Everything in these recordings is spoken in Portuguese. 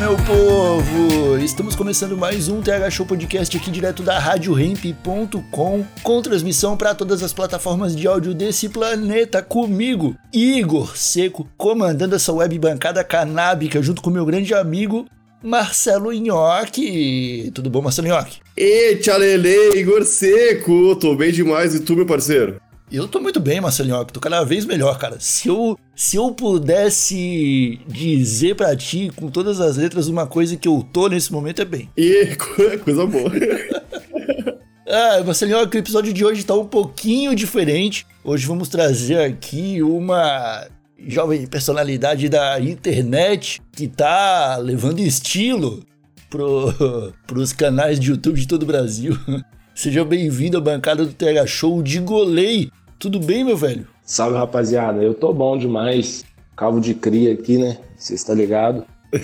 Meu povo! Estamos começando mais um TH Show Podcast aqui direto da RadioRamp.com, com transmissão para todas as plataformas de áudio desse planeta, comigo, Igor Seco, comandando essa web bancada canábica junto com meu grande amigo Marcelo Nhoque. Tudo bom, Marcelo Nhoque? E tchalele, Igor Seco! Tô bem demais, e tu, meu parceiro? Eu tô muito bem, Marcelinho, tô cada vez melhor, cara. Se eu, se eu pudesse dizer pra ti, com todas as letras, uma coisa que eu tô nesse momento é bem. E coisa boa. Ah, Marcelinho, que o episódio de hoje tá um pouquinho diferente. Hoje vamos trazer aqui uma jovem personalidade da internet que tá levando estilo pro, pros canais de YouTube de todo o Brasil. Seja bem-vindo à bancada do TH Show de Golei. Tudo bem, meu velho? Salve, rapaziada. Eu tô bom demais. Calvo de cria aqui, né? Você está ligado?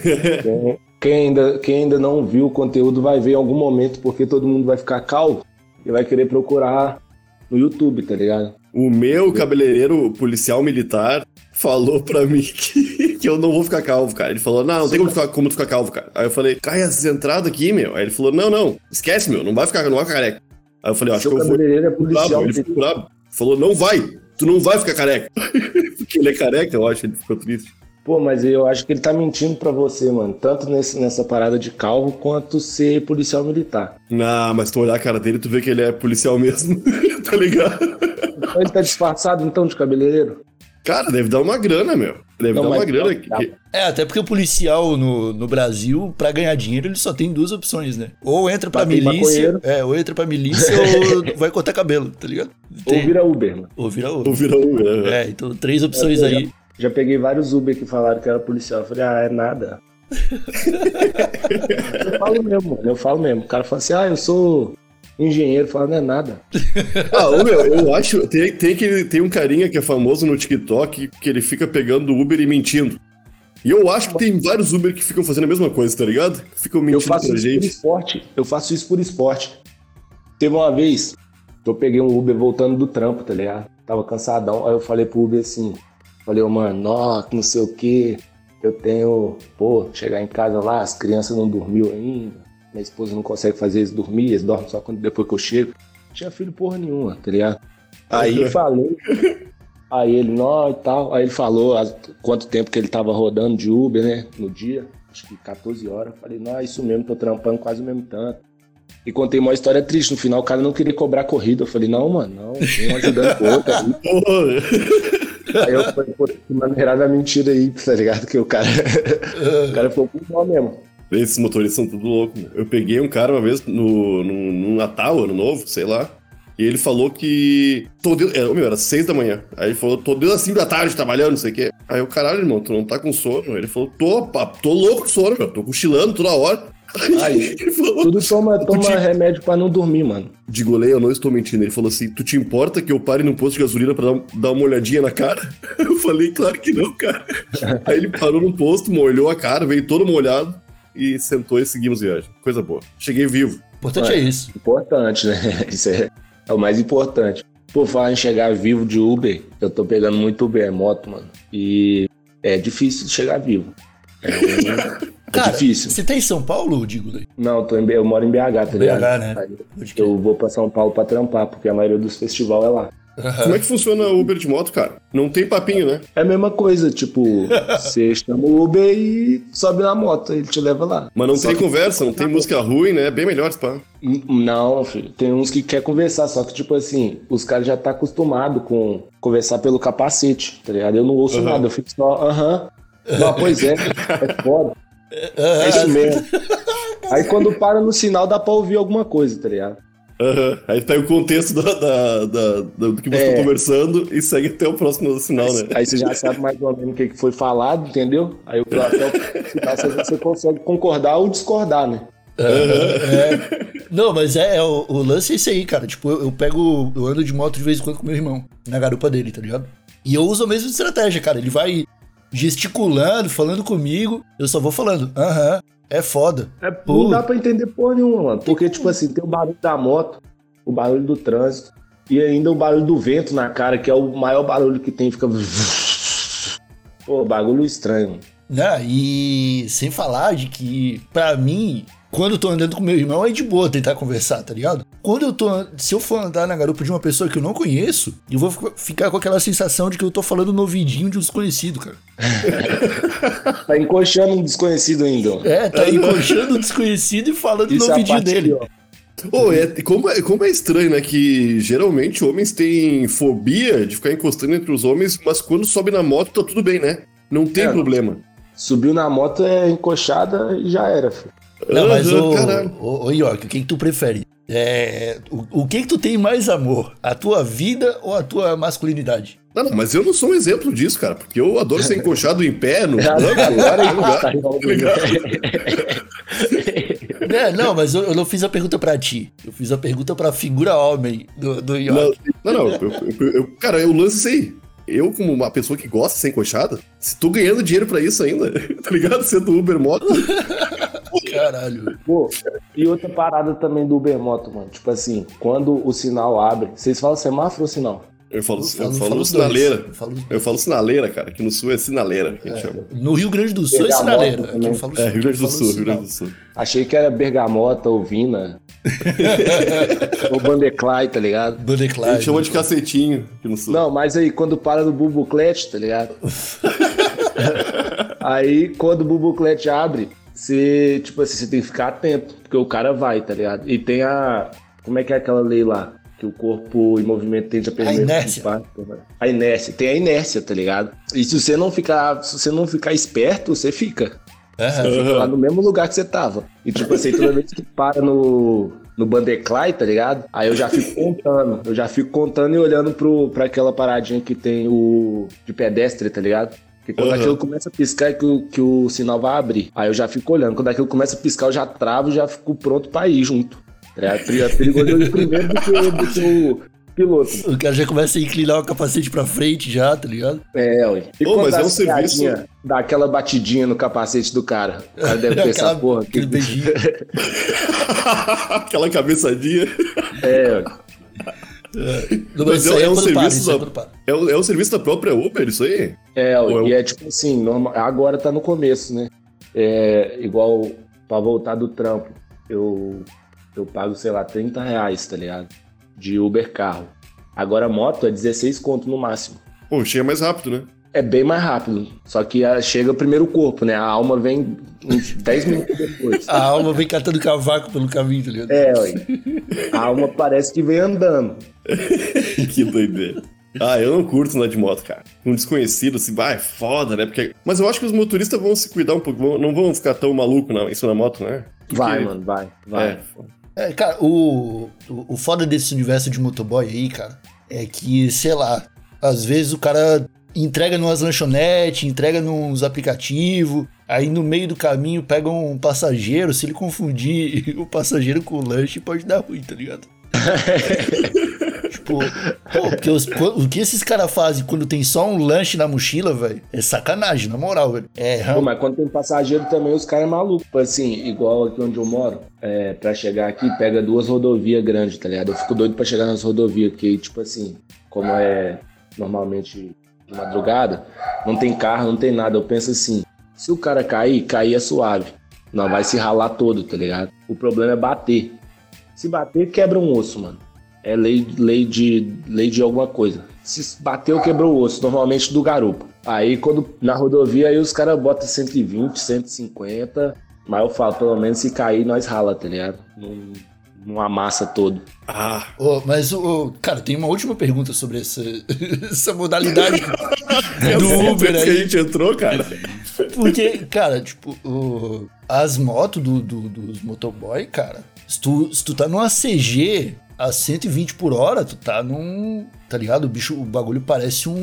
quem, quem ainda, quem ainda não viu o conteúdo vai ver em algum momento, porque todo mundo vai ficar calvo e vai querer procurar no YouTube, tá ligado? O meu cabeleireiro policial militar falou pra mim que, que eu não vou ficar calvo, cara. Ele falou, não, não tem como, ficar, como ficar calvo, cara. Aí eu falei, cai essas entradas aqui, meu. Aí ele falou, não, não, esquece, meu, não vai ficar, não vai ficar careca. Aí eu falei, acho Seu que eu vou. cabeleireiro é policial. ele ficou brabo. Falou, não vai, tu não vai ficar careca. Porque ele é careca, eu acho, ele ficou triste. Pô, mas eu acho que ele tá mentindo pra você, mano. Tanto nesse, nessa parada de calvo, quanto ser policial militar. Não, mas tu olhar a cara dele, tu vê que ele é policial mesmo, tá ligado? Então ele tá disfarçado, então, de cabeleireiro? Cara, deve dar uma grana, meu. Deve Não, dar uma grana. não, que- É, até porque o policial no, no Brasil, pra ganhar dinheiro, ele só tem duas opções, né? Ou entra pra milícia, maconheiro. é, ou entra pra milícia ou vai cortar cabelo, tá ligado? Ou Tem- vira Uber, mano. ou vira Ou outro. virar um. né? É, então três opções É, aí. Já peguei vários Uber que falaram que era policial. Eu falei, ah, é nada. eu falo mesmo, mano. Eu falo mesmo. O cara fala assim, ah, eu sou engenheiro. Fala, não é nada. Ah, ô, meu, eu acho. Tem, tem, que, tem um carinha que é famoso no TikTok que ele fica pegando Uber e mentindo. E eu acho que tem vários Uber que ficam fazendo a mesma coisa, tá ligado? Que ficam Eu mentindo faço pra isso por gente. esporte. Eu faço isso por esporte. Teve uma vez que eu peguei um Uber voltando do trampo, tá ligado? Tava cansadão. Aí eu falei pro Uber assim: falei, ô, mano, ó, que não sei o que. Eu tenho, pô, chegar em casa lá, as crianças não dormiu ainda. Minha esposa não consegue fazer eles dormir, eles dormem só quando, depois que eu chego. Não tinha filho porra nenhuma, tá ligado? Aí falei. Aí ele, nó e tal. Aí ele falou quanto tempo que ele tava rodando de Uber, né? No dia. Acho que 14 horas. Eu Falei, não, é isso mesmo, tô trampando quase o mesmo tanto. E contei uma história triste. No final, o cara não queria cobrar corrida. Eu falei, não, mano, não. Um ajudando o outro. Aí, aí eu falei, pô, que maneirada mentira aí, tá ligado? Que o cara. o cara ficou com dó mesmo. Esses motoristas são tudo loucos. meu. Eu peguei um cara uma vez no, no, no Natal, Ano Novo, sei lá. E ele falou que. Tô de... é, meu, era seis da manhã. Aí ele falou, tô desde as cinco da tarde trabalhando, não sei o quê. Aí eu, caralho, irmão, tu não tá com sono? Ele falou, tô, tô louco com sono, meu. Tô cochilando toda hora. Aí, ele falou, Tudo toma, toma te- remédio pra não dormir, mano. de goleiro, eu não estou mentindo. Ele falou assim: Tu te importa que eu pare num posto de gasolina pra dar, dar uma olhadinha na cara? Eu falei, claro que não, cara. Aí ele parou num posto, molhou a cara, veio todo molhado e sentou e seguimos viagem. Coisa boa. Cheguei vivo. Importante é isso. Importante, né? Isso é, é o mais importante. Por falar em chegar vivo de Uber, eu tô pegando muito Uber, é moto, mano. E é difícil de chegar vivo. É, é Cara, difícil. você tá em São Paulo, digo? né? Não, eu, tô em eu moro em BH, tá BH, ligado? né? Pode crer. Eu vou pra São Paulo pra trampar, porque a maioria dos festivais é lá. Como é que funciona o Uber de moto, cara? Não tem papinho, né? É a mesma coisa, tipo, você chama o Uber e sobe na moto, ele te leva lá. Mas não Só tem que- conversa, não tem música ruim, né? É bem melhor, pá. Não, filho. Tem uns que quer conversar, só que, tipo assim, os caras já tá acostumado com conversar pelo capacete, tá ligado? Eu não ouço Aham. nada, eu fico só, aham. Não, pois é, é foda. É isso mesmo. Aí quando para no sinal dá pra ouvir alguma coisa, tá ligado? Aham. Aí pega o contexto da, da- da- da- do que você É. tá conversando e segue até o próximo sinal, né? Aí você já sabe mais ou menos o que foi falado, entendeu? Aí eu- até o final você, você consegue concordar ou discordar, né? Não, mas é, é o, o lance é esse aí, cara. Tipo, eu, eu pego. Eu ando de moto de vez em quando com meu irmão, na garupa dele, tá ligado? E eu uso a mesma estratégia, cara. Ele vai gesticulando, falando comigo, eu só vou falando, aham, é foda. É, Pô. não dá pra entender porra nenhuma, mano. Porque, tipo assim, tem o barulho da moto, o barulho do trânsito e ainda o barulho do vento na cara, que é o maior barulho que tem, fica. Pô, bagulho estranho. mano. Né? E sem falar de que, pra mim, quando eu tô andando com meu irmão, é de boa tentar conversar, tá ligado? Quando eu tô. Se eu for andar na garupa de uma pessoa que eu não conheço, eu vou ficar- com aquela sensação de que eu tô falando no ouvidinho de um desconhecido, cara. Tá encoxando um desconhecido ainda. ó. É, tá encoxando o desconhecido e falando Isso no é ouvidinho parte dele. pior. Ô, é, como, é, como é estranho, né? Que geralmente homens têm fobia de ficar encostando entre os homens, mas quando sobe na moto tá tudo bem, né? Não tem É. problema. Subiu na moto é encoxada e já era, filho. Não, mas ô, ô York, o que que tu prefere? É, o, o que que tu tem mais amor? A tua vida ou a tua masculinidade? Não, não, mas eu não sou um exemplo disso, cara, porque eu adoro ser encoxado em pé, no banco, Agora em qualquer ele lugar, tá tá ligado? É, não, mas eu, eu não fiz a pergunta pra ti. Eu fiz a pergunta pra figura homem do, do Não, York. não, não, eu, eu- eu- cara, eu lanço isso aí. Eu, como uma pessoa que gosta de ser encoxada, se tô ganhando dinheiro pra isso ainda, tá ligado? Sendo Uber Moto. Caralho. Pô, e outra parada também do Uber Moto, mano. Tipo assim, quando o sinal abre, vocês falam semáforo ou sinal? Eu falo, eu falo- falo, falo sinaleira. Eu falo Eu falo sinaleira, cara, que no sul é sinaleira, que a gente chama. No Rio Grande do Sul é sinaleira. Aqui eu também. falo, É, Rio Grande do eu Sul, Rio. Grande do Sul. Achei que era bergamota ou vina. ou bandeclay, tá ligado? A Bandeclad. gente chama de cacetinho aqui no sul. Não, mas aí quando para no bubuclete, tá ligado? aí quando o bubuclete abre, você, tipo assim, você tem que ficar atento, porque o cara vai, tá ligado? E tem a. Como é que é aquela lei lá? Que o corpo em movimento tende a perder inércia. A inércia. Tem a inércia, tá ligado? E se você não ficar, se você não ficar esperto, você fica. Aham. Você fica lá no mesmo lugar que você tava. E tipo assim, toda vez que para no, no Bandeclay, tá ligado? Aí eu já fico contando. Eu já fico contando e olhando pro, pra aquela paradinha que tem o de pedestre, tá ligado? Porque quando Uhum. aquilo começa a piscar é que o, que o sinal vai abrir. Aí eu já fico olhando. Quando aquilo começa a piscar, eu já travo e já fico pronto pra ir junto. Ligado? É perigoso primeiro do que, do que o piloto. O cara já começa a inclinar o capacete pra frente já, tá ligado? É, ué. E Ô, quando mas dá é um serviço- Dá aquela batidinha no capacete do cara. O cara deve ter essa Aquela- porra aquele beijinho. Aquela cabeçadinha. É, ué. Não, Mas isso aí é um quando para, serviço é da- para. É o, é o serviço da própria Uber, isso aí? É, Ou é um- e é tipo assim, normal, agora tá no começo, né? É igual pra voltar do trampo, eu, eu pago, sei lá, 30 reais, tá ligado? De Uber carro. Agora a moto é 16 conto no máximo. Pô, chega mais rápido, né? É bem mais rápido. Só que ah, chega primeiro o corpo, né? A alma vem uns 10 minutos depois. A alma vem catando cavaco pelo caminho, tá ligado? É, ué. A alma parece que vem andando. que doideira. Ah, eu não curto andar de moto, cara. Um desconhecido, assim, vai, foda, né? Porque... Mas eu acho que os motoristas vão se cuidar um pouco, vão- não vão ficar tão maluco na, isso na moto, né? Porque- Vai, mano, vai, vai. É, É, cara, o, o, o foda desse universo de motoboy aí, cara, é que, sei lá, às vezes o cara entrega numas lanchonetes, entrega nos aplicativos, aí no meio do caminho pega um passageiro, se ele confundir o passageiro com o lanche, pode dar ruim, tá ligado? tipo, pô, porque os- o que esses caras fazem quando tem só um lanche na mochila, velho, é sacanagem, na moral, velho. É, Pô, mas quando tem passageiro também, os caras é maluco. Tipo assim, igual aqui onde eu moro, é, pra chegar aqui, pega duas rodovias grandes, tá ligado? Eu fico doido pra chegar nas rodovias, porque, tipo assim, como é normalmente de madrugada, não tem carro, não tem nada. Eu penso assim, se o cara cair, cair é suave. Não vai se ralar todo, tá ligado? O problema é bater. Se bater, quebra um osso, mano. É lei, lei, de, lei de alguma coisa. Se bateu, quebrou o osso, normalmente do garupa. Aí, quando na rodovia, aí os caras botam 120, 150. Mas eu falo, pelo menos se cair, nós rala, tá ligado? Não, não amassa todo. Ah, Ô, mas, o cara, tem uma última pergunta sobre essa, essa modalidade é do Uber que a aí. gente entrou, cara. Porque, cara, tipo, o- as motos do, do- dos motoboy, cara, se tu, se tu tá numa CG, a 120 por hora, tu tá num. Tá ligado? O bicho, o bagulho parece um,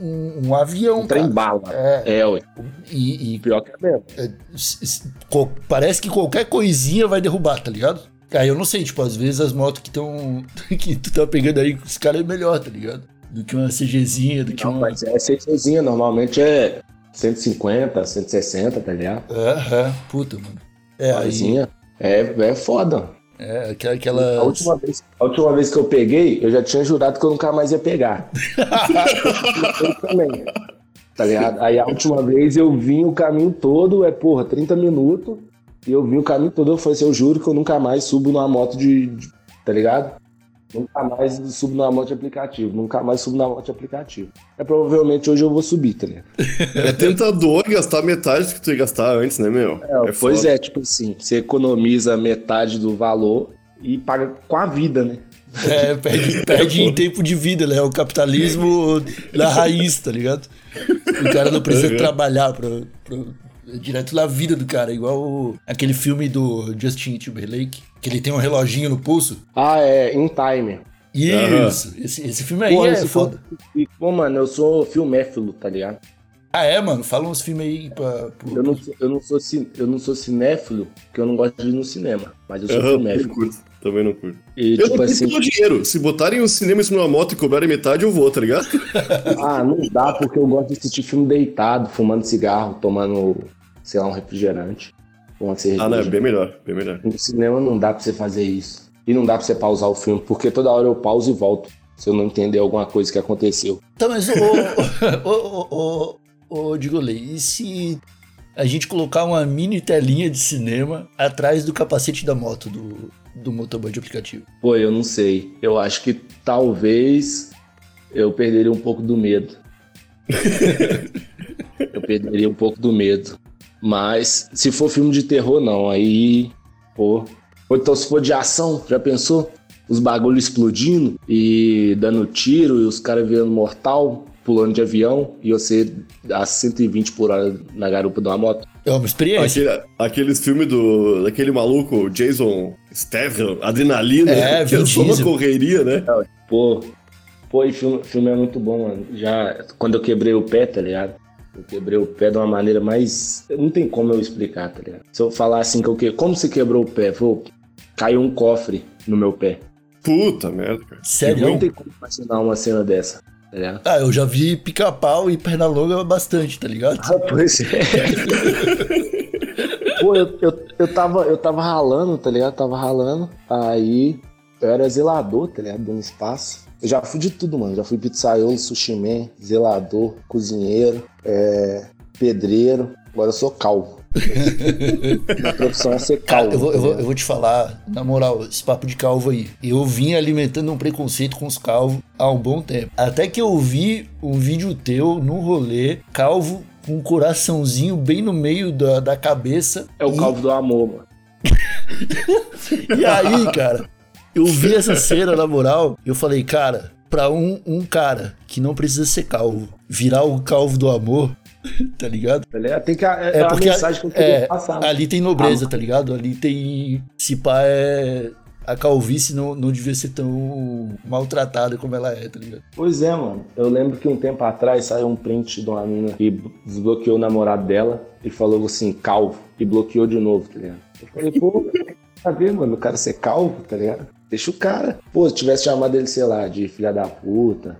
um, um avião. Um trem bala. É. É, ué. E, e Pior que é mesmo. co- parece que qualquer coisinha vai derrubar, tá ligado? Aí eu não sei, tipo, às vezes as motos que estão. que tu tá pegando aí com os caras é melhor, tá ligado? Do que uma CGzinha, do que Não, uma. mas é CCzinha, normalmente é 150, 160, tá ligado? Aham, puta, mano. É, aí. É, é foda. É, aquela. aquela... A última, vez, a última vez que eu peguei, eu já tinha jurado que eu nunca mais ia pegar. eu também. Tá ligado? Aí a última vez eu vim o caminho todo, é porra, 30 minutos. E eu vim o caminho todo, eu falei assim, eu juro que eu nunca mais subo numa moto de. de- tá ligado? Nunca mais subo numa moto de aplicativo. Nunca mais subo na moto de aplicativo. É provavelmente hoje eu vou subir, tá ligado? É tentador gastar metade do que tu ia gastar antes, né, meu? É, pois é, tipo assim, você economiza metade do valor e paga com a vida, né? É, perde, perde em tempo de vida, né? O capitalismo da raiz, tá ligado? O cara não precisa trabalhar pra, pra- é direto na vida do cara, igual o- aquele filme do Justin Timberlake, que ele tem um reloginho no pulso. Ah, é, in time. Isso, esse, esse filme aí Pô, é esse foda. filme- e, Pô, mano, eu sou filméfilo, tá ligado? Ah, é, mano? Fala uns filmes aí pra. pro- Eu não, sou- eu, não sou, eu não sou cinéfilo, porque eu não gosto de ir no cinema. Mas eu sou não filméfilo. Também não curto. E, Eu tipo não assim, dinheiro. Se botarem o cinema em cima de uma moto e cobrarem metade, eu vou, tá ligado? ah, não dá porque eu gosto de assistir filme deitado, fumando cigarro, tomando, sei lá, um refrigerante. Uma cerveja. Ah, não, é bem melhor, bem melhor. No cinema não dá pra você fazer isso. E não dá pra você pausar o filme, porque toda hora eu pauso e volto. Se eu não entender alguma coisa que aconteceu. Tá, mas ô, ô, ô, ô, ô, ô, Digolei, e se a gente colocar uma mini telinha de cinema atrás do capacete da moto do, do motoboy de aplicativo? Pô, eu não sei. Eu acho que talvez eu perderia um pouco do medo. eu perderia um pouco do medo. Mas se for filme de terror, não. Aí, pô. Ou então se for de ação, já pensou? Os bagulhos explodindo e dando tiro e os caras virando mortal, pulando de avião e você a 120 por hora na garupa de uma moto. É uma experiência. Aquele, aqueles filmes do, daquele maluco, Jason Statham, Adrenalina, É, que é só uma correria, né? Pô, pô, e filme, filme é muito bom, mano. Já quando eu quebrei o pé, tá ligado? Eu quebrei o pé de uma maneira mais. Não tem como eu explicar, tá ligado? Se eu falar assim que eu que... Como você quebrou o pé? Pô, caiu um cofre no meu pé. Puta merda, cara. Sério? Não tem como imaginar uma cena dessa, tá ligado? Ah, eu já vi pica-pau e perna longa bastante, tá ligado? Ah, pois é. Pô, eu, eu, eu, tava, eu tava ralando, tá ligado? Tava ralando. Aí eu era zelador, tá ligado? Dando espaço. Eu já fui de tudo, mano. Já fui pizzaiolo, sushi man, zelador, cozinheiro, é, pedreiro. Agora eu sou calvo. Minha profissão é ser Cara, calvo. eu vou, eu, vou, ligado? eu vou te falar, na moral, esse papo de calvo aí. Eu vim alimentando um preconceito com os calvos há um bom tempo. Até que eu vi um vídeo teu no rolê, calvo com um coraçãozinho bem no meio da, da cabeça. É o E- calvo do amor, mano. E aí, cara, eu vi essa cena, na moral, e eu falei, cara, pra um, um cara que não precisa ser calvo, virar o calvo do amor, tá ligado? Ligado? Tem que, é, É é porque mensagem que eu queria é, passar. mano. ali tem nobreza, tá ligado? Ali tem. Se pá, é. A calvície não, não devia ser tão maltratada como ela é, tá ligado? Pois é, mano. Eu lembro que um tempo atrás saiu um print de uma menina que desbloqueou o namorado dela e falou assim, calvo, e bloqueou de novo, tá ligado? Eu falei, pô, tá ver, mano, o cara ser calvo, tá ligado? Deixa o cara. Pô, se tivesse chamado ele, sei lá, de filha da puta,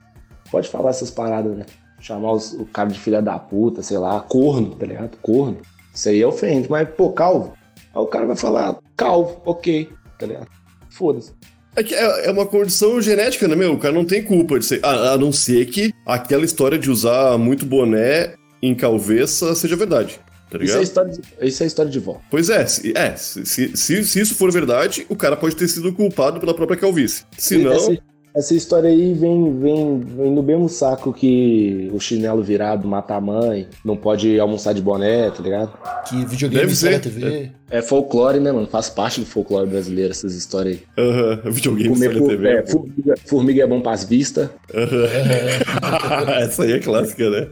pode falar essas paradas, né? Chamar os- o cara de filha da puta, sei lá, corno, tá ligado? Corno. Isso aí ofende, mas, pô, calvo. Aí o cara vai falar, calvo, ok, tá ligado? Foda-se. É é, é uma condição genética, né, meu? O cara não tem culpa de ser. A, a não ser que aquela história de usar muito boné em calveça seja verdade. Tá Isso é, história de, isso é história de vó. Pois é, se, é se, se, se- se isso for verdade, o cara pode ter sido culpado pela própria calvície. Se não. Essa, essa história aí vem, vem, vem no mesmo saco que o chinelo virado mata a mãe, não pode almoçar de boné, tá ligado? Que videogame Deve ser. TV. É folclore, né, mano? Faz parte do folclore brasileiro essas histórias aí. Aham, videogame Comer sai na for- TV. é, formiga, formiga é bom pras vistas. Essa aí é clássica, né?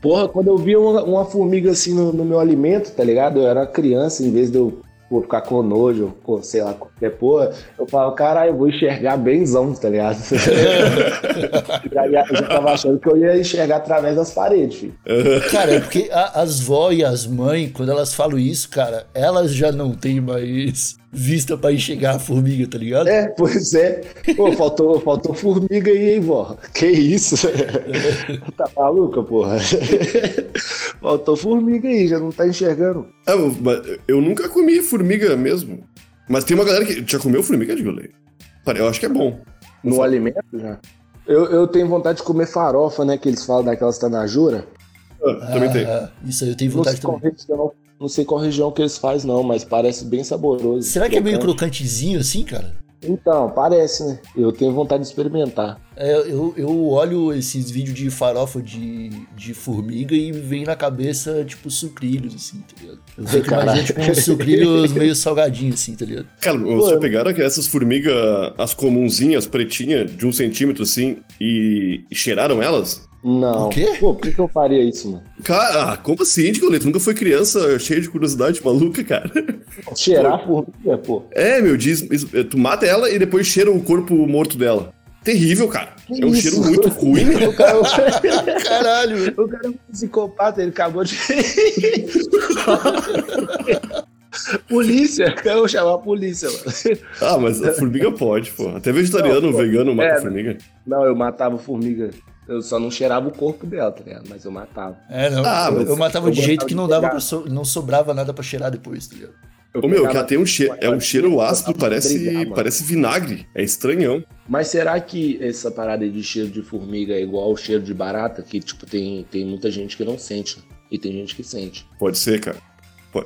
Porra, quando eu via uma, uma formiga assim no, no meu alimento, tá ligado? Eu era criança, em vez de eu pô, ficar com nojo, pô, sei lá, É, porra, eu falo, caralho, eu vou enxergar benzão, tá ligado? já, já, já tava achando que eu ia enxergar através das paredes, filho. Cara, é porque a- as vó e as mães, quando elas falam isso, cara, elas já não têm mais vista pra enxergar a formiga, tá ligado? É, pois é. Pô, faltou, faltou formiga aí, hein, vó? Que isso? tá maluca, porra? faltou formiga aí, já não tá enxergando. Ah, mas eu nunca comi formiga mesmo. Mas tem uma galera que já comeu formiga de goleiro. Eu acho que é bom. No alimento já. Eu, eu tenho vontade de comer farofa, né? Que eles falam daquelas tanajura. Ah, também tem. Ah, isso aí eu tenho vontade qual também. não sei qual região que eles fazem, não, mas parece bem saboroso. Será que é meio Crocante. crocantezinho assim, cara? Então, parece, né? Eu tenho vontade de experimentar. É, eu, eu olho esses vídeos de farofa de, de formiga e vem na cabeça, tipo, sucrilhos, assim, tá ligado? Eu fico Caralho. imaginando, tipo, uns sucrilhos meio salgadinhos, assim, tá ligado? Cara, vocês já pegaram essas formigas, as comunzinhas, pretinhas, de um centímetro assim, e, e cheiraram elas? Não. O quê? Pô, por que, que eu faria isso, mano? Cara, ah, como assim, Nicoleta? Tu nunca foi criança cheia de curiosidade maluca, cara? Cheirar formiga, pô. É, meu, diz, tu mata ela e depois cheira o corpo morto dela. Terrível, cara. Que é um isso? cheiro muito ruim. O cara, Caralho! o cara é um psicopata, ele acabou de. polícia, eu vou chamar a polícia, mano. Ah, mas a formiga pode, pô. Até vegetariano, Não, pô. vegano mata É, formiga. Não, eu matava formiga. Eu só não cheirava o corpo dela, tá ligado? Mas eu matava. É, não. Ah, eu, eu matava eu de jeito que não dava so- não sobrava nada pra cheirar depois, tá ligado? Ô meu, que ela tem um cheiro, é um cheiro ácido, parece, parece vinagre. É estranhão. Mas será que essa parada de cheiro de formiga é igual ao cheiro de barata? Que, tipo, tem, tem muita gente que não sente. né? E tem gente que sente. Pode ser, cara.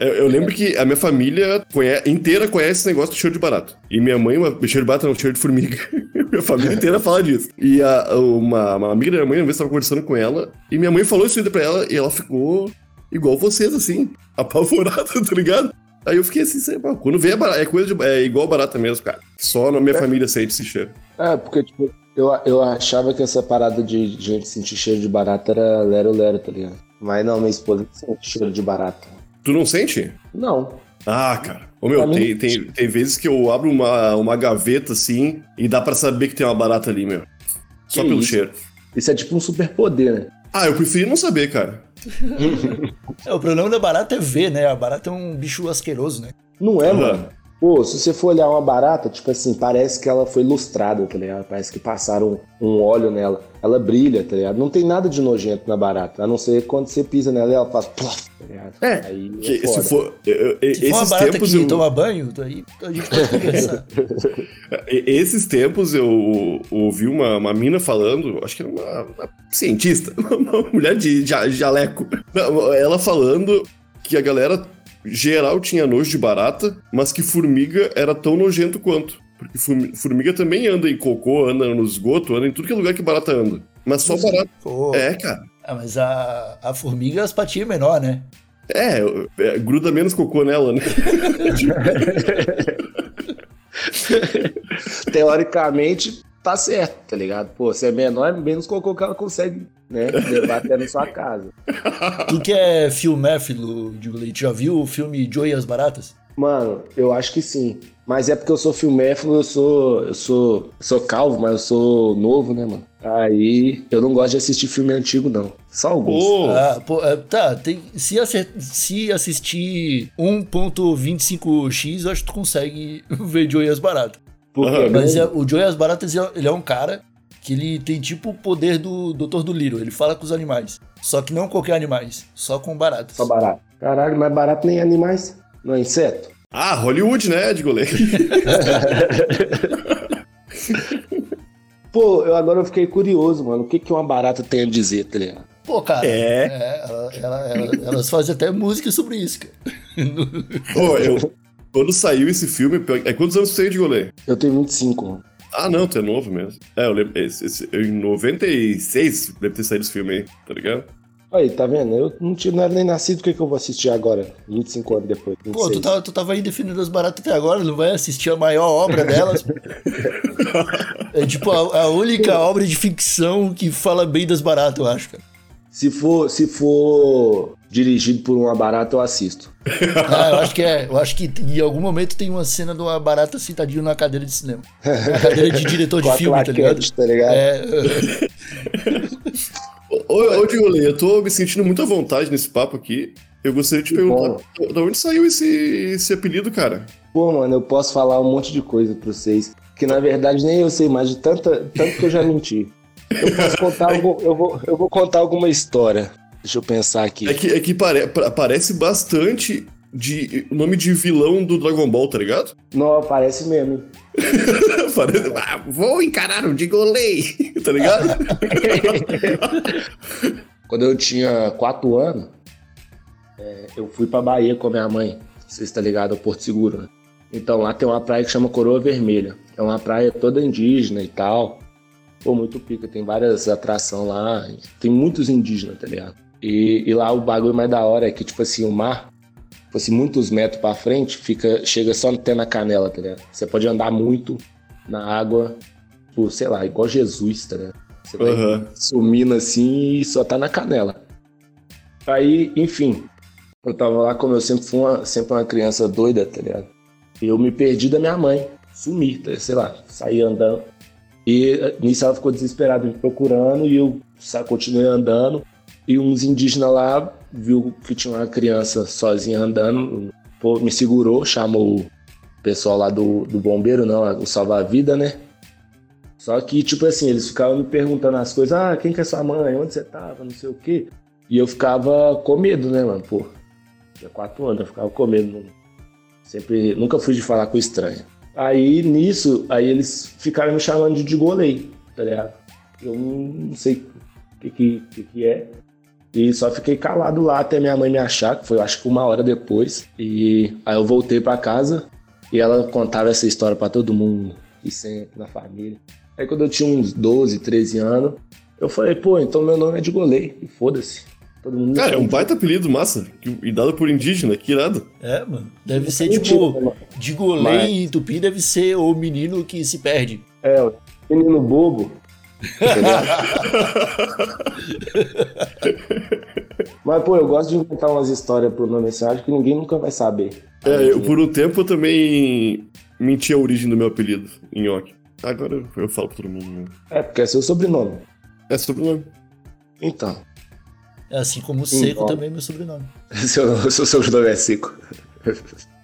Eu, eu lembro que a minha família conhe- inteira conhece esse negócio do cheiro de barato. E minha mãe, uma, cheiro de barato não, cheiro de formiga. minha família inteira fala disso. E a- uma, uma amiga da minha mãe, uma vez, tava conversando com ela, e minha mãe falou isso ainda pra ela, e ela ficou igual vocês, assim, apavorada, tá ligado? Aí eu fiquei assim, sei lá, quando vem é, barata, é coisa de, é igual barata mesmo, cara. Só na minha família sente esse cheiro. É, porque, tipo, eu, eu achava que essa parada de gente sentir cheiro de barata era lero-lero, tá ligado? Mas não, minha esposa sente cheiro de barata. Tu não sente? Não. Ah, cara. Ô meu, tem, tem, tem vezes que eu abro uma, uma gaveta assim e dá pra saber que tem uma barata ali, meu. Só Que pelo isso? cheiro. Isso é tipo um superpoder, né? Ah, eu preferi não saber, cara. É, o problema da barata é ver, né? A barata é um bicho asqueroso, né? Não é, mano? Pô, se você for olhar uma barata, tipo assim, parece que ela foi lustrada, tá ligado? Parece que passaram um óleo nela. Ela brilha, tá ligado? Não tem nada de nojento na barata, a não ser quando você pisa nela e ela faz plof, tá ligado? É, Aí Que, é se for. eu- eu- Se for uma esses barata tempos que eu, toma banho, aí a gente pode conversar. Esses tempos eu ouvi uma, uma mina falando, acho que era uma, uma cientista, uma mulher de, jaleco. Ela falando que a galera geral tinha nojo de barata, mas que formiga era tão nojento quanto. Porque formi- formiga também anda em cocô, anda no esgoto, anda em tudo que é lugar que barata anda. Mas só barata. Pô. É, cara. Ah, mas a, a formiga, as patinhas é menor, né? É, é, gruda menos cocô nela, né? Teoricamente, tá certo, tá ligado? Pô, se é menor, é menos cocô que ela consegue, né? Levar até na sua casa. Tu que é filméfilo, Digo Leite, já viu o filme Joey e as Baratas? Mano, eu acho que sim. Mas é porque eu sou filméfilo, eu sou. Eu sou. eu sou calvo, mas eu sou novo, né, mano? Aí eu não gosto de assistir filme antigo, não. Só alguns. Ah, pô, é, tá, tem, se, acer- se assistir 1.25x, eu acho que tu consegue ver Joey e as Baratas. Porque é Mas é, o Joey e as Baratas, é- ele é um cara que ele tem tipo o poder do Dr. do Little, ele fala com os animais. Só que não qualquer animais, só com baratas. Só barato. Caralho, mais barato nem animais. Não é inseto? Ah, Hollywood, né, de goleiro? Pô, eu agora eu fiquei curioso, mano. O que, que uma barata tem a dizer, tá ligado? Pô, cara, É. é, ela- ela- ela- elas fazem até música sobre isso, cara. Pô, eu. Quando saiu esse filme, é quantos anos você tem de goleiro? Eu tenho 25, mano. Ah, não, tu é novo mesmo. É, eu lembro. Esse, esse- eu, em 96 deve ter saído esse filme aí, tá ligado? Aí, tá vendo? Eu não, tinha, não era nem nascido, o que, que eu vou assistir agora? 25 anos depois. Pô, 26. tu tava, tu tava aí definindo as baratas até agora, não vai assistir a maior obra delas. é tipo a, a única obra de ficção que fala bem das baratas, eu acho, cara. Se for, se for dirigido por uma barata, eu assisto. Ah, eu acho que é. Eu acho que em algum momento tem uma cena de uma barata sentadinho na cadeira de cinema. Na cadeira de diretor de filme, tá ligado? tá ligado? É, Ô, ô Digolei, eu tô me sentindo muito à vontade nesse papo aqui. Eu gostaria de te perguntar, de onde saiu esse, esse apelido, cara? Pô, mano, eu posso falar um monte de coisa pra vocês. Que na verdade nem eu sei mais de tanta, tanto que eu já menti. Eu posso contar algum, eu vou, eu vou contar alguma história. Deixa eu pensar aqui. É que, é que pare- pa- parece bastante de o nome de vilão do Dragon Ball, tá ligado? Não, parece mesmo. Parece- ah, vou encarar o Digolei, tá ligado? Quando eu tinha 4 anos, é, eu fui pra Bahia com a minha mãe. Você está ligado ao Porto Seguro, né? Então lá tem uma praia que chama Coroa Vermelha. É uma praia toda indígena e tal. Pô, muito pica. Tem várias atrações lá. Tem muitos indígenas, tá ligado? E, e lá o bagulho mais da hora é que, tipo assim, o mar, tipo assim, muitos metros pra frente, fica, chega só até na canela, tá ligado? Você pode andar muito na água, tipo, sei lá, igual Jesus, tá ligado? Você vai sumindo assim e só tá na canela. Aí, enfim, eu tava lá, como eu sempre fui uma, sempre uma criança doida, tá ligado? Eu me perdi da minha mãe, sumi, tá, sei lá, saí andando. E eh, nisso ela ficou desesperada me procurando e eu continuei andando. E uns indígenas lá viu que tinha uma criança sozinha andando, pô, me segurou, chamou o pessoal lá do, do bombeiro, não, o salva-vida, né? Só que, tipo assim, eles ficavam me perguntando as coisas, ah, quem que é sua mãe? Onde você tava? Não sei o quê. E eu ficava com medo, né, mano? Pô, tinha quatro anos, eu ficava com medo. Sempre, nunca fui de falar com estranho. Aí, nisso, aí eles ficaram me chamando de Digolei, tá ligado? Eu não sei o que que, que que é. E só fiquei calado lá até minha mãe me achar, que foi acho que uma hora depois. E aí eu voltei pra casa e ela contava essa história pra todo mundo, e sempre na família. Aí quando eu tinha uns 12, 13 anos, eu falei, pô, então meu nome é de golei. E foda-se. Todo mundo Cara, é um baita apelido massa. que- E dado por indígena, que irado. é, mano. Deve ser Mentira, tipo. De golei Mas- em tupi deve ser o menino que se perde. É, o menino bobo. Entendeu? Mas, pô, eu gosto de inventar umas histórias pro nome assim, acho que ninguém nunca vai saber. É, eu, por um tempo eu também menti a origem do meu apelido, Nhoque. Agora eu, falo pra todo mundo. né? É, porque é seu sobrenome. É sobrenome. Então, É assim como seco também é meu sobrenome. seu, seu sobrenome é seco.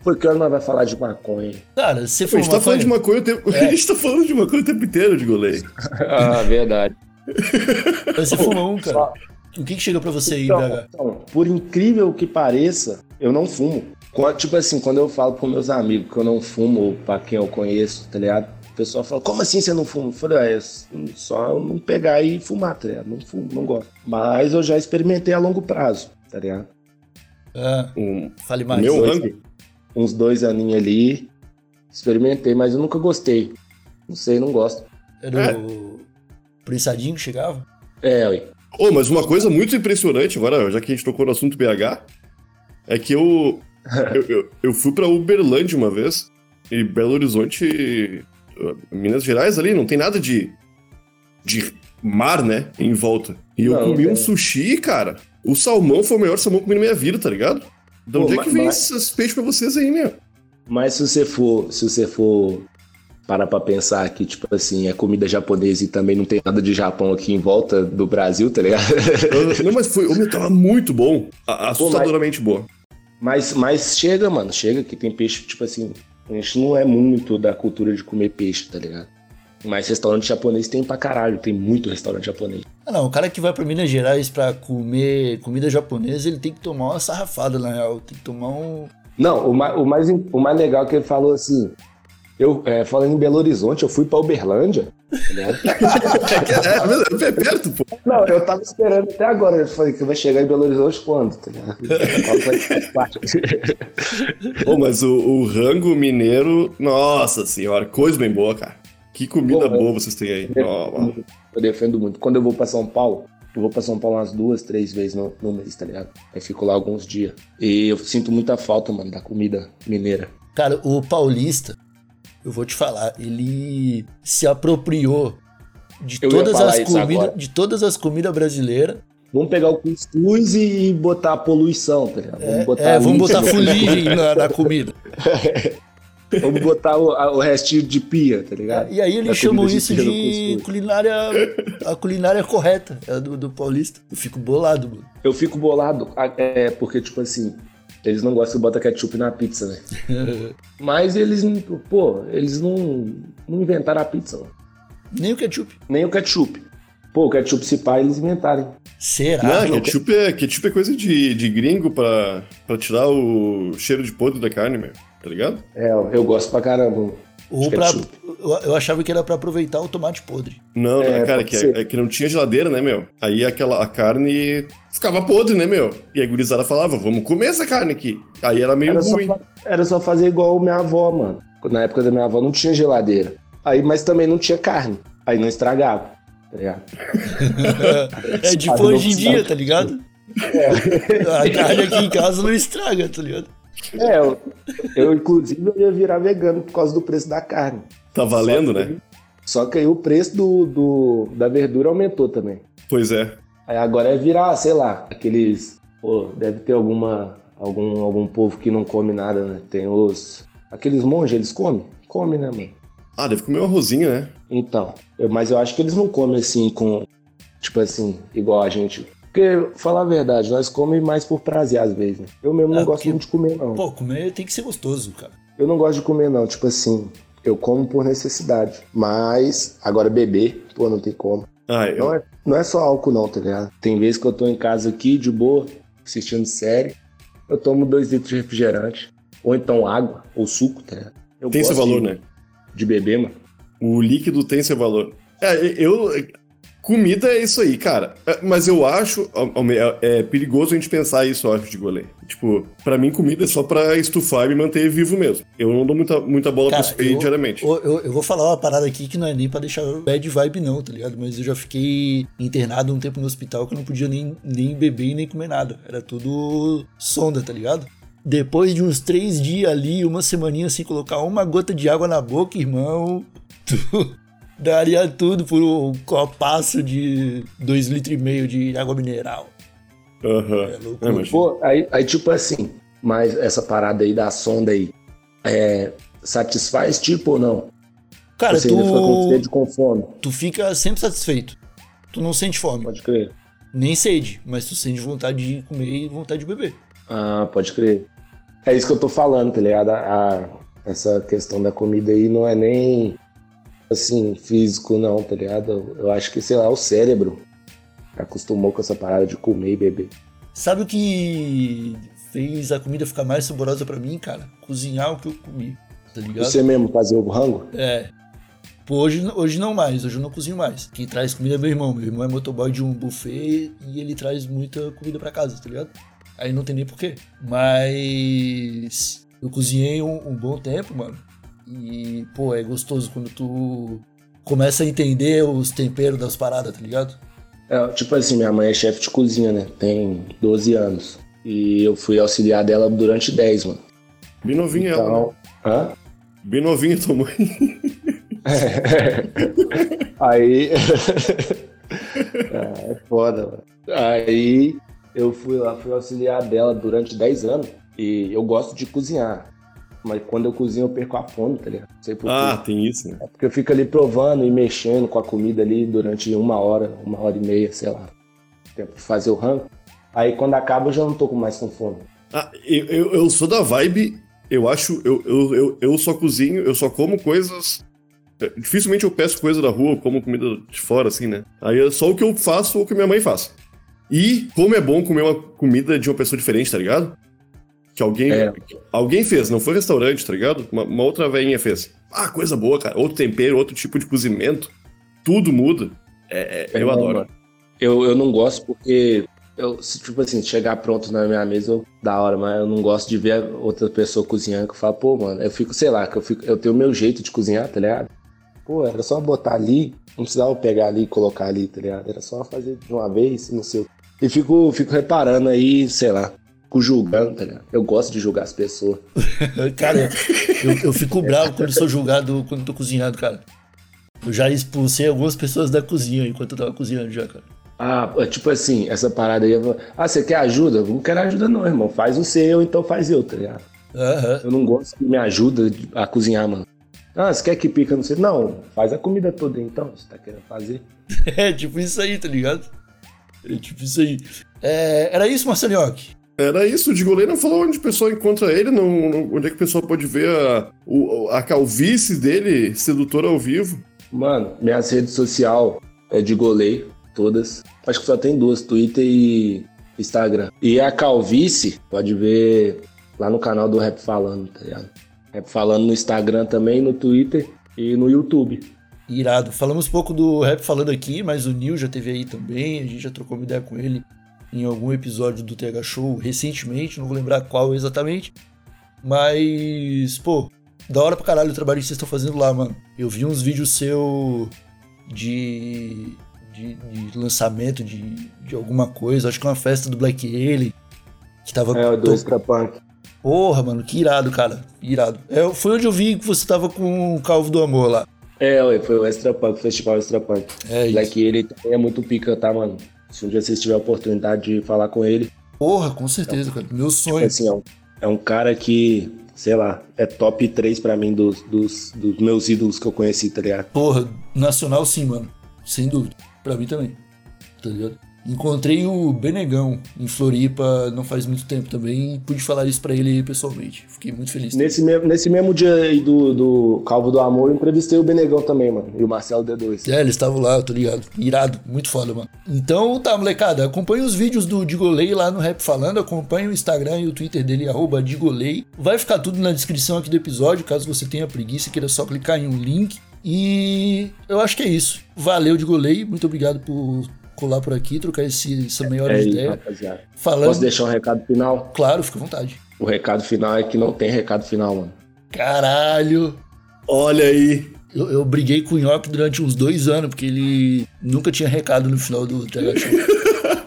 Por que nós vai falar de maconha? Cara, você A foi gente tá falando de maconha o tempo. É. A gente tá falando de maconha o tempo inteiro, de golei. Ah, verdade. Você fuma um, cara. O que, que chega pra você aí, Então, BH? então, por incrível que pareça, eu não fumo. Tipo assim, quando eu falo pros meus amigos que eu não fumo, ou pra quem eu conheço, tá ligado? O pessoal fala, como assim você não fuma? Eu falei, ah, é só eu não pegar e fumar, tá ligado? Não fumo, não gosto. Mas eu já experimentei a longo prazo, tá ligado? Ah, Um, fale mais. meu dois. rango. Uns dois aninhos ali, experimentei, mas eu nunca gostei. Não sei, não gosto. Era É. o prensadinho que chegava? É, ué. Ô, mas uma coisa muito impressionante agora, já que a gente tocou no assunto BH, é que eu, eu, eu, eu fui pra Uberlândia uma vez, e Belo Horizonte, Minas Gerais ali, não tem nada de, de mar, né, em volta. E eu Não, comi tem. um sushi, cara, o salmão foi o melhor salmão que eu comi na minha vida, tá ligado? De Pô, onde é mas- que vem mas- esses peixes pra vocês aí, meu? Mas se você for, se você for parar pra pensar que, tipo assim, é comida japonesa e também não tem nada de Japão aqui em volta do Brasil, tá ligado? Eu- não, mas foi, o meu tava muito bom, assustadoramente boa. mas, mas chega, mano, chega que tem peixe, tipo assim, a gente não é muito da cultura de comer peixe, tá ligado? Mas restaurante japonês tem pra caralho, tem muito restaurante japonês. Ah, não. O cara que vai pra Minas Gerais pra comer comida japonesa, ele tem que tomar uma sarrafada, na real. Tem que tomar um. Não, o mais, o mais, o mais legal é que ele falou assim, eu, é, falando em Belo Horizonte, eu fui pra Uberlândia, tá ligado? É, é, perto, pô. Não, eu tava esperando até agora. Eu falei que vai chegar em Belo Horizonte quando, tá ligado? Qual vai ser a parte? Ô, mas o, o rango mineiro, nossa senhora, coisa bem boa, cara. Que comida Pô, boa vocês têm aí. Ó, ó. Eu defendo muito. Quando eu vou pra São Paulo, eu vou pra São Paulo umas duas, três vezes no, no mês, tá ligado? Aí fico lá alguns dias. E eu sinto muita falta, mano, da comida mineira. Cara, o paulista, eu vou te falar, ele se apropriou de Eu todas as comidas, de todas as comidas brasileiras, Vamos pegar o cuscuz e botar a poluição, tá ligado? Vamos botar, É, vamos botar fuligem na, na comida. vamos botar o, o restinho de pia, tá ligado? E aí eles chamam comida isso de cuscuz. culinária. A culinária correta é do, do paulista. Eu fico bolado, mano. Eu fico bolado, é, porque, tipo assim, eles não gostam de botar ketchup na pizza, né? Mas eles, não- pô, eles não, não inventaram a pizza, mano. Nem o ketchup. Nem o ketchup. Pô, o ketchup se pá, eles inventaram. Será? Não, ketchup é, ketchup é coisa de, de gringo pra, pra tirar o cheiro de podre da carne, meu. Tá ligado? É, eu gosto pra caramba. Ou de pra, eu, eu achava que era pra aproveitar o tomate podre. Não, É, né, cara, que, ser. é que não tinha geladeira, né, meu? Aí aquela, a carne ficava podre, né, meu? E a gurizada falava, vamos comer essa carne aqui. Aí era meio Era só, ruim. fa- era só fazer igual minha avó, mano. Na época da minha avó não tinha geladeira. Aí, mas também não tinha carne. Aí não estragava. Tá ligado? É tipo hoje em dia, tá ligado? A carne aqui em casa não estraga, tá ligado? É, eu, eu, inclusive eu ia virar vegano por causa do preço da carne. Tá valendo, Só que- né? Só que aí o preço do, do- da verdura aumentou também. Pois é. Aí agora é virar, sei lá, aqueles. Pô, deve ter alguma. Algum, algum povo que não come nada, né? Tem os. Aqueles monges, eles comem? Comem, né, mano? Ah, deve comer um arrozinho, né? Então. eu- mas eu acho que eles não comem assim com. Tipo assim, igual a gente. Porque, falar a verdade, nós comemos mais por prazer às vezes, né? Eu mesmo não É, gosto porque- muito de comer, não. Pô, comer tem que ser gostoso, cara. Eu não gosto de comer, não. Tipo assim, eu como por necessidade. Mas, agora beber, pô, não tem como. Ah, eu, Não é, não é só álcool, não, tá ligado? Tem vezes que eu tô em casa aqui, de boa, assistindo série, eu tomo dois litros de refrigerante. Ou então água, ou suco, tá ligado? Eu tem seu valor, de, né? De beber, mano. O líquido tem seu valor. É, eu. Comida é isso aí, cara. É, Mas eu acho. É, é perigoso a gente pensar isso, eu acho, de goleiro. Tipo, pra mim, comida é só pra estufar e me manter vivo mesmo. Eu não dou muita, muita bola pra Cara, isso aí eu, diariamente. eu, eu- eu vou falar uma parada aqui que não é nem pra deixar bad vibe, não, tá ligado? Mas eu já fiquei internado um tempo no hospital que eu não podia nem, nem beber e nem comer nada. Era tudo sonda, tá ligado? Depois de uns três dias ali, uma semaninha sem colocar uma gota de água na boca, irmão, tu daria tudo por um copaço de dois litros e meio de água mineral. Aham. É. É, Pô, aí, aí tipo assim, mas essa parada aí da sonda aí, é, satisfaz tipo ou não? Cara, Você ainda fica com tu, sede com fome, tu fica sempre satisfeito. Tu não sente fome. pode crer. Nem sede, mas tu sente vontade de comer e vontade de beber. Ah, pode crer. É isso que eu tô falando, tá ligado? A- a- essa questão da comida aí não é nem assim, físico, não, tá ligado? Eu acho que, sei lá, o cérebro acostumou com essa parada de comer e beber. Sabe o que fez a comida ficar mais saborosa pra mim, cara? Cozinhar o que eu comi, tá ligado? Você mesmo fazer o rango? É. Pô, hoje, hoje não mais, hoje eu não cozinho mais. Quem traz comida é meu irmão. Meu irmão é motoboy de um buffet e ele traz muita comida pra casa, tá ligado? Aí não tem nem porquê. Mas eu cozinhei um, um bom tempo, mano. E, pô, é gostoso quando tu começa a entender os temperos das paradas, tá ligado? É, tipo assim, minha mãe é chefe de cozinha, né? Tem 12 anos. E eu fui auxiliar dela durante 10, mano. Bem novinho ela, né? Então. Hã? Bem novinho tua mãe. Aí. ah, é foda, mano. Aí eu fui lá, fui auxiliar dela durante 10 anos. E eu gosto de cozinhar. Mas quando eu cozinho, eu perco a fome, tá ligado? Não sei por Ah, tem isso, né? É porque eu fico ali provando e mexendo com a comida ali durante uma hora, uma hora e meia, sei lá. Tempo de fazer o rango. Aí quando acaba, eu já não tô com mais com fome. Ah, eu, eu, eu sou da vibe, eu acho, eu, eu, eu, eu só cozinho, eu só como coisas. é, Dificilmente eu peço coisa da rua, como comida de fora, assim, né? Aí é só o que eu faço ou o que minha mãe faz. E como é bom comer uma comida de uma pessoa diferente, tá ligado? Que alguém, É. alguém fez, não foi restaurante, tá ligado? Uma, uma outra velhinha fez. Ah, coisa boa, cara. Outro tempero, outro tipo de cozimento. Tudo muda. É, é, eu É, adoro. mano. Eu, eu não gosto porque, eu, se, tipo assim, chegar pronto na minha mesa, eu, da hora, mas eu não gosto de ver outra pessoa cozinhando, que eu falo, pô, mano, eu fico, sei lá, que eu, fico, eu tenho o meu jeito de cozinhar, tá ligado? Pô, era só botar ali, não precisava pegar ali e colocar ali, tá ligado? Era só fazer de uma vez, não sei E fico, fico reparando aí, sei lá, fico julgando, tá ligado? Eu gosto de julgar as pessoas. Cara, eu, eu fico bravo quando sou julgado quando tô cozinhando, cara. Eu já expulsei algumas pessoas da cozinha enquanto eu tava cozinhando já, cara. Ah, é tipo assim, essa parada aí. eu Ah, você quer ajuda? Eu não quero ajuda, não, irmão. Faz o seu, então faz eu, tá ligado? Aham. Eu não gosto que me ajuda a cozinhar, mano. Ah, você quer que pica? Não sei. Não, faz a comida toda então. Você tá querendo fazer? É tipo isso aí, tá ligado? É tipo isso aí. É, era isso, Marcelinhoque? Era isso, o Digolei não falou onde a pessoa encontra ele, não, não- onde é que a pessoa pode ver a, o- a calvície dele, sedutor ao vivo. Mano, minhas redes sociais é de golei, todas. Acho que só tem duas, Twitter e Instagram. E a calvície, pode ver lá no canal do Rap Falando, tá ligado? Rap Falando no Instagram também, no Twitter e no YouTube. Irado. Falamos pouco do rap falando aqui, mas o Nil já teve aí também. A gente já trocou uma ideia com ele em algum episódio do TH Show recentemente, não vou lembrar qual exatamente. Mas, pô, da hora pra caralho o trabalho que vocês estão fazendo lá, mano. Eu vi uns vídeos seu de, de, de lançamento de, de alguma coisa, acho que é uma festa do Black Alien. Que tava É, o do Extra Punk. Porra, mano, que irado, cara. Irado. É, foi onde eu vi que você tava com o Calvo do Amor lá. É, ué, foi o Extra Punk, o Festival Extra Punk. É isso. Black ele também é muito pica, tá, mano? Se um dia vocês tiverem a oportunidade de falar com ele, Porra, com certeza, cara. Meu sonho. Tipo assim, é um, é um cara que, sei lá, é top 3 pra mim dos, dos, dos meus ídolos que eu conheci, tá ligado? Porra, nacional sim, mano. Sem dúvida. Pra mim também. Tá ligado? Encontrei o Benegão em Floripa não faz muito tempo também e pude falar isso pra ele pessoalmente. Fiquei muito feliz. Nesse mesmo, nesse mesmo dia aí do, do Calvo do Amor, eu entrevistei o Benegão também, mano. E o Marcelo D2. É, eles estavam lá, eu tô ligado. Irado, muito foda, mano. Então tá, molecada, acompanhe os vídeos do Digolei lá no Rap Falando, acompanhe o Instagram e o Twitter dele, arroba Digolei. Vai ficar tudo na descrição aqui do episódio, caso você tenha preguiça e queira só clicar em um link. E eu acho que é isso. Valeu, Digolei, muito obrigado por colar por aqui, trocar esse, essa meia hora É de isso, ideia. rapaziada. Falando, Posso deixar um recado final? claro, fica à vontade. O recado final é que não tem recado final, mano. Caralho, Olha aí. eu, eu briguei com o Nhoque durante uns dois anos, porque ele nunca tinha recado no final do TH Show.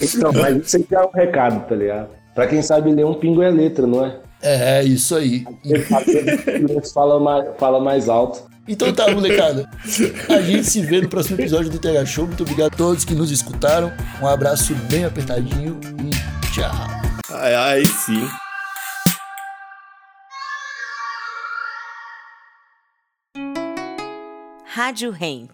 Então, mas isso aqui é um recado, tá ligado? Pra quem sabe ler, um pingo é letra, não é? É, isso aí. Fala mais, fala mais alto. Então tá, molecada. A gente se vê no próximo episódio do TH Show. Muito obrigado a todos que nos escutaram. Um abraço bem apertadinho e tchau. Ai, ai, sim. Rádio Hemp.